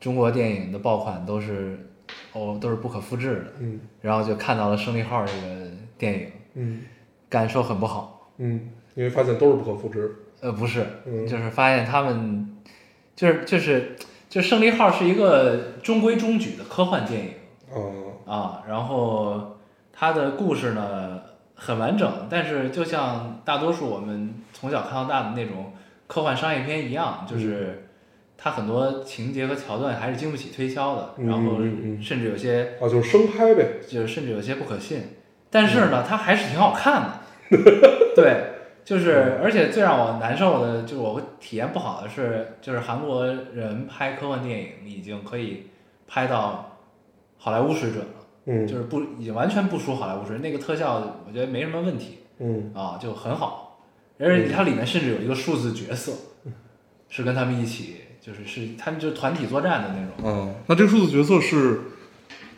中国电影的爆款都是哦都是不可复制的，嗯然后就看到了《胜利号》这个电影，嗯感受很不好。嗯，因为发现都是不可复制。呃，不是，嗯就是发现他们就是就是就《胜利号》是一个中规中矩的科幻电影。嗯，啊，然后它的故事呢很完整，但是就像大多数我们从小看到大的那种科幻商业片一样，就是它很多情节和桥段还是经不起推敲的，嗯然后甚至有些啊，就是生拍呗。就是甚至有些不可信，但是嗯呢，它还是挺好看的。对，就是而且最让我难受的就是我体验不好的是，就是韩国人拍科幻电影已经可以拍到好莱坞水准了。嗯，就是不已经完全不输好莱坞水准，那个特效我觉得没什么问题嗯啊，就很好。而且它里面甚至有一个数字角色，是跟他们一起，就是是他们就是团体作战的那种，嗯，那这个数字角色是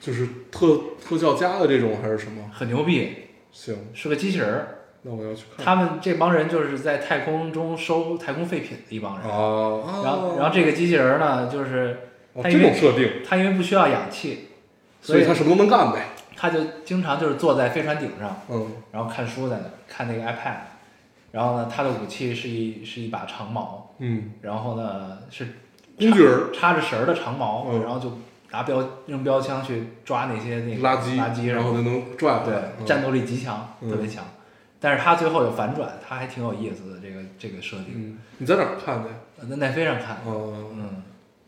就是特特效加的这种还是什么？很牛逼，行，是个机器人儿。那我要去看。他们这帮人就是在太空中收太空废品的一帮人。啊，然后，然后这个机器人儿呢，就是哦这他因为种设定，他因为不需要氧气，所以他什么都能干呗。他就经常就是坐在飞船顶上，嗯。然后看书在那看那个 iPad，然后呢，他的武器是一是一把长矛，嗯，然后呢是工具人。插着绳儿的长矛，嗯。然后就拿标扔标枪去抓那些那个垃圾，垃圾，然后就能拽回对。嗯。战斗力极强，嗯。特别强。但是他最后有反转，他还挺有意思的这个这个设定，嗯，你在哪儿看的在奈飞上看，哦，嗯，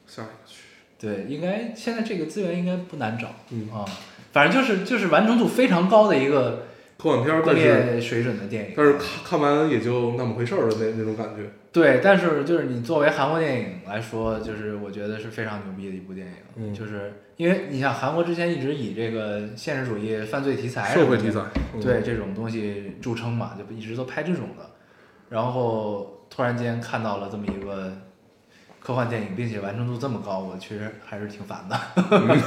下一个。去。对，应该现在这个资源应该不难找嗯，啊，反正就是就是完成度非常高的一个科幻片儿，国但是水准的电影，但是看看完也就那么回事儿的那那种感觉。对，但是就是你作为韩国电影来说，就是我觉得是非常牛逼的一部电影，嗯。就是因为你像韩国之前一直以这个现实主义犯罪题材、社会题材，嗯。对这种东西著称嘛，就一直都拍这种的，然后突然间看到了这么一个科幻电影，并且完成度这么高，我其实还是挺烦的。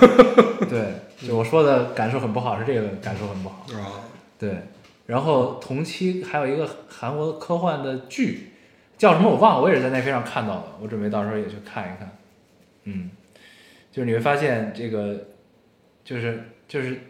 对，就我说的感受很不好，是这个感受很不好。啊，对，然后同期还有一个韩国科幻的剧，叫什么我忘了，我也是在奈飞上看到的，我准备到时候也去看一看。嗯，就是你会发现这个，就是就是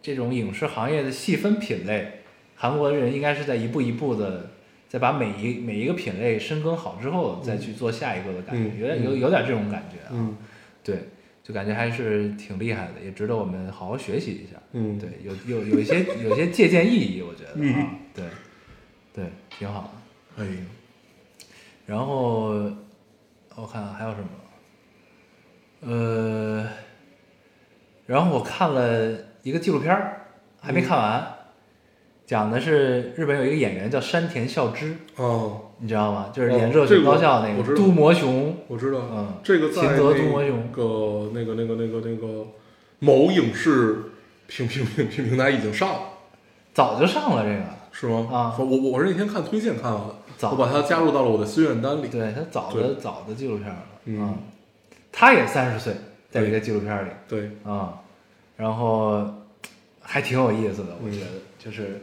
这种影视行业的细分品类，韩国人应该是在一步一步的，在把每一每一个品类深耕好之后，再去做下一个的感觉，嗯有点有有点这种感觉啊。嗯。对，就感觉还是挺厉害的，也值得我们好好学习一下。嗯，对，有有有一些有一些借鉴意义，我觉得对对，挺好的。哎，然后我看看还有什么，呃，然后我看了一个纪录片儿，还没看完，讲的是日本有一个演员叫山田孝之，哦，你知道吗？就是演哦热血高校那个都魔雄，我知道，嗯这个在秦泽都魔雄那个那个那个那个那个某影视平平平平平台已经上了，早就上了这个，是吗？啊我我我是那天看推荐看了，早我把它加入到了我的心愿单里。对他早的早的纪录片了，嗯啊他也三十岁，在一个纪录片里对，啊，然后还挺有意思的，我嗯觉得就是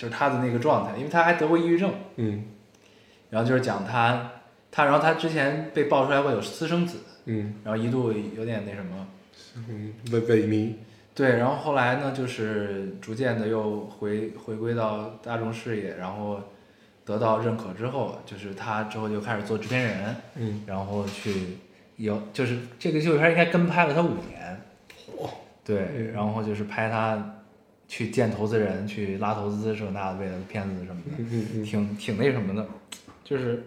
就是他的那个状态，因为他还得过抑郁症，嗯。然后就是讲他他，然后他之前被爆出来过有私生子，嗯。然后一度有点那什么，嗯，萎萎靡，对，然后后来呢，就是逐渐的又回回归到大众视野，然后得到认可之后，就是他之后就开始做制片人，嗯。然后去有就是这个纪录片应该跟拍了他五年，对，然后就是拍他去见投资人，去拉投资这那的，为了片子什么的，挺挺那什么的，就是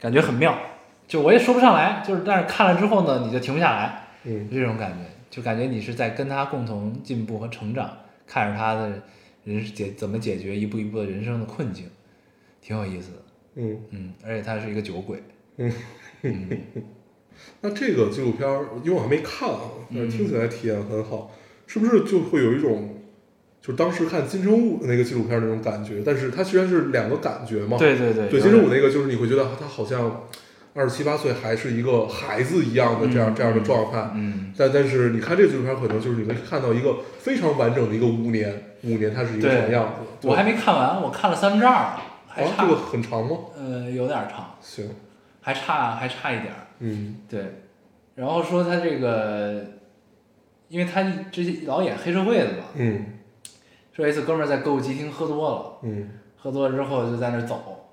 感觉很妙，就我也说不上来，就是但是看了之后呢，你就停不下来，嗯。这种感觉，就感觉你是在跟他共同进步和成长，看着他的人解怎么解决一步一步的人生的困境，挺有意思的，嗯，嗯，而且他是一个酒鬼，嗯。嗯。那这个纪录片儿，因为我还没看啊，但是听起来体验很好，是不是就会有一种，就是当时看金城武的那个纪录片儿那种感觉？但是它虽然是两个感觉嘛，对对对，对，金城武那个就是你会觉得他好像二十七八岁还是一个孩子一样的这样、嗯这样的状态，嗯，但但是你看这个纪录片儿，可能就是你会看到一个非常完整的一个五年，五年它是一个什么样子？我还没看完，我看了三分之二，还啊，差，这个很长吗？呃，有点长，行，还差还差一点儿，嗯对，然后说他这个，因为他这些老演黑社会的嘛，嗯说有一次哥们儿在歌舞伎町喝多了。嗯喝多了之后就在那儿走，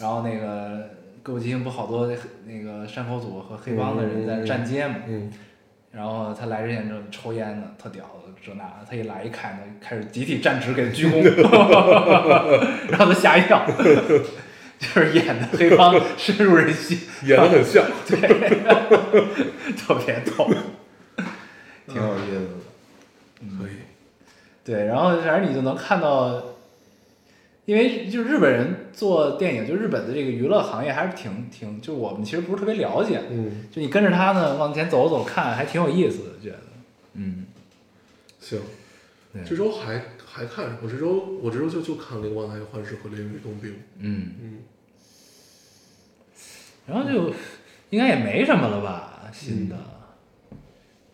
然后那个歌舞伎町不好多那个山口组和黑帮的人在那站街嘛，嗯然后他来之前就抽烟呢，特屌的这那的，他一来一看呢，开始集体站直给他鞠躬，然后他吓一跳，就是演的黑帮深入人心，演的很像，对特别逗，挺有意思的。可以，对，然后反正你就能看到，因为就日本人做电影，就日本的这个娱乐行业还是挺挺，就我们其实不是特别了解，嗯，就你跟着他呢往前走走看，还挺有意思的，觉得，嗯，行。这周还还看什么？我这周我这周就就看《灵光男与幻视》和《烈日与冬兵》。嗯，嗯然后就应该也没什么了吧，新的，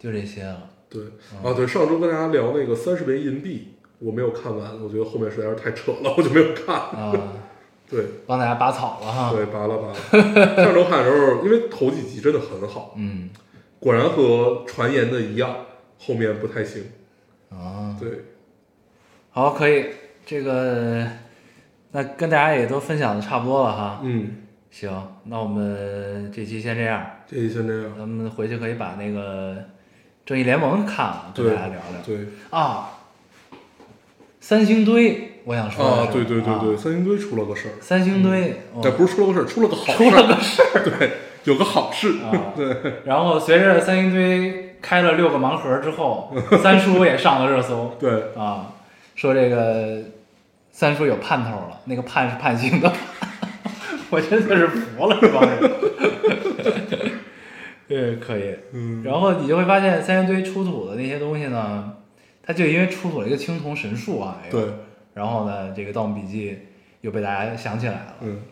就这些了，对啊，对，上周跟大家聊那个三十枚银币，我没有看完，我觉得后面实在是太扯了，我就没有看。啊，对帮大家拔草了哈，对，拔了拔了。上周看的时候，因为头几集真的很好，嗯，果然和传言的一样，后面不太行。啊，对，好，可以，这个那跟大家也都分享的差不多了哈，嗯，行，那我们这期先这样。这期先这样。咱们回去可以把那个《正义联盟》看了，跟对大家聊聊。对。啊，三星堆，我想说的啊，对对对对，啊。三星堆出了个事儿，三星堆，哦。但不是出了个事儿，出了个好事出了儿，个事儿。对，有个好事。啊。对，然后随着三星堆开了六个盲盒之后，三叔也上了热搜 对，啊，说这个三叔有盼头了，那个盼是盼星的，我真的是服了这帮人。对，可以。嗯，然后你就会发现三星堆出土的那些东西呢，它就因为出土了一个青铜神树啊，又对，然后呢，这个《盗墓笔记》又被大家想起来了。嗯，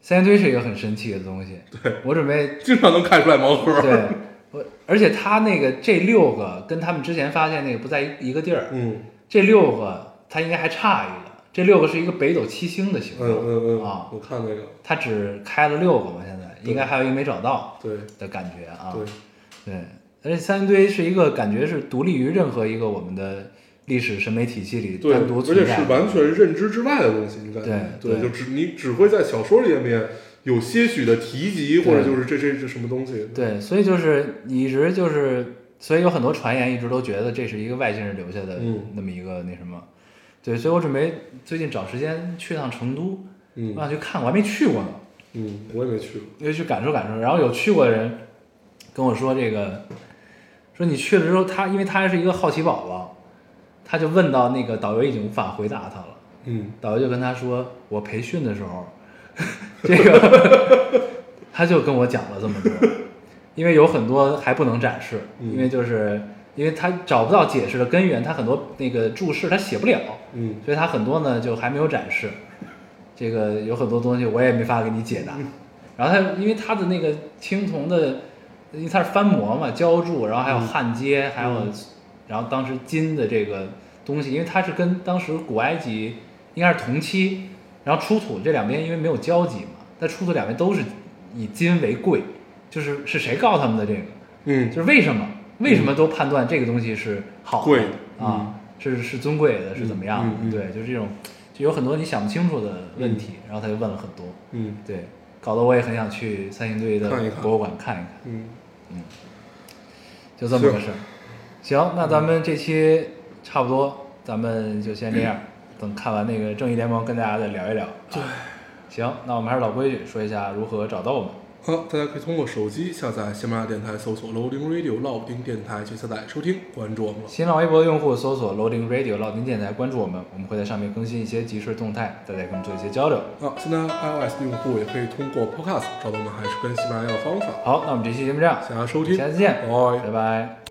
三星堆是一个很神奇的东西，对我准备 经常能看出来盲盒。对，我而且它那个这六个跟他们之前发现那个不在一一个地儿，嗯这六个它应该还差一个，这六个是一个北斗七星的形嗯状、嗯嗯，啊，我看那个，它只开了六个嘛，现在对应该还有一个没找到对的感觉啊。对，对，而且三星堆是一个感觉是独立于任何一个我们的历史审美体系里对，单独而存在而。且是完全认知之外的东西，你感觉对对就只你只会在小说里面有些许的提及，或者就是这这这什么东西，对，所以就是你一直就是，所以有很多传言一直都觉得这是一个外星人留下的嗯那么一个那什么。对，所以我准备最近找时间去趟成都，嗯我想去看，我还没去过呢，嗯，我也没去过。就去感受感受。然后有去过的人跟我说这个，说你去了之后，他因为他是一个好奇宝宝，他就问到那个导游已经无法回答他了。嗯导游就跟他说，我培训的时候，这个他就跟我讲了这么多，因为有很多还不能展示，嗯因为就是因为他找不到解释的根源，他很多那个注释他写不了，嗯所以他很多呢就还没有展示。这个有很多东西我也没法给你解答。然后它因为它的那个青铜的，因为它是翻模嘛，浇铸，然后还有焊接，还有然后当时金的这个东西，因为它是跟当时古埃及应该是同期，然后出土这两边因为没有交集嘛，但出土两边都是以金为贵，就是是谁告诉他们的这个？嗯。就是为什么？为什么都判断这个东西是好的？贵。的啊，是是尊贵的，是怎么样的？对，就是这种，就有很多你想不清楚的问题，然后他就问了很多，嗯对，搞得我也很想去三星堆的博物馆看一看，嗯，就这么个事儿。行，那咱们这期差不多，咱们就先这样，等看完那个正义联盟，跟大家再聊一聊。对，行，那我们还是老规矩，说一下如何找到我们。好，大家可以通过手机下载喜马拉雅电台，搜索 Loading Radio 老丁电台去下载收听，关注我们了。新浪微博的用户搜索 Loading Radio 老丁电台，关注我们，我们会在上面更新一些即时动态，大家跟我们做一些交流。好，现在 iOS 用户也可以通过 Podcast 找到我们，还是跟喜马拉雅的方法。好，那我们这期节目这样，谢谢大家收听，下次见，拜拜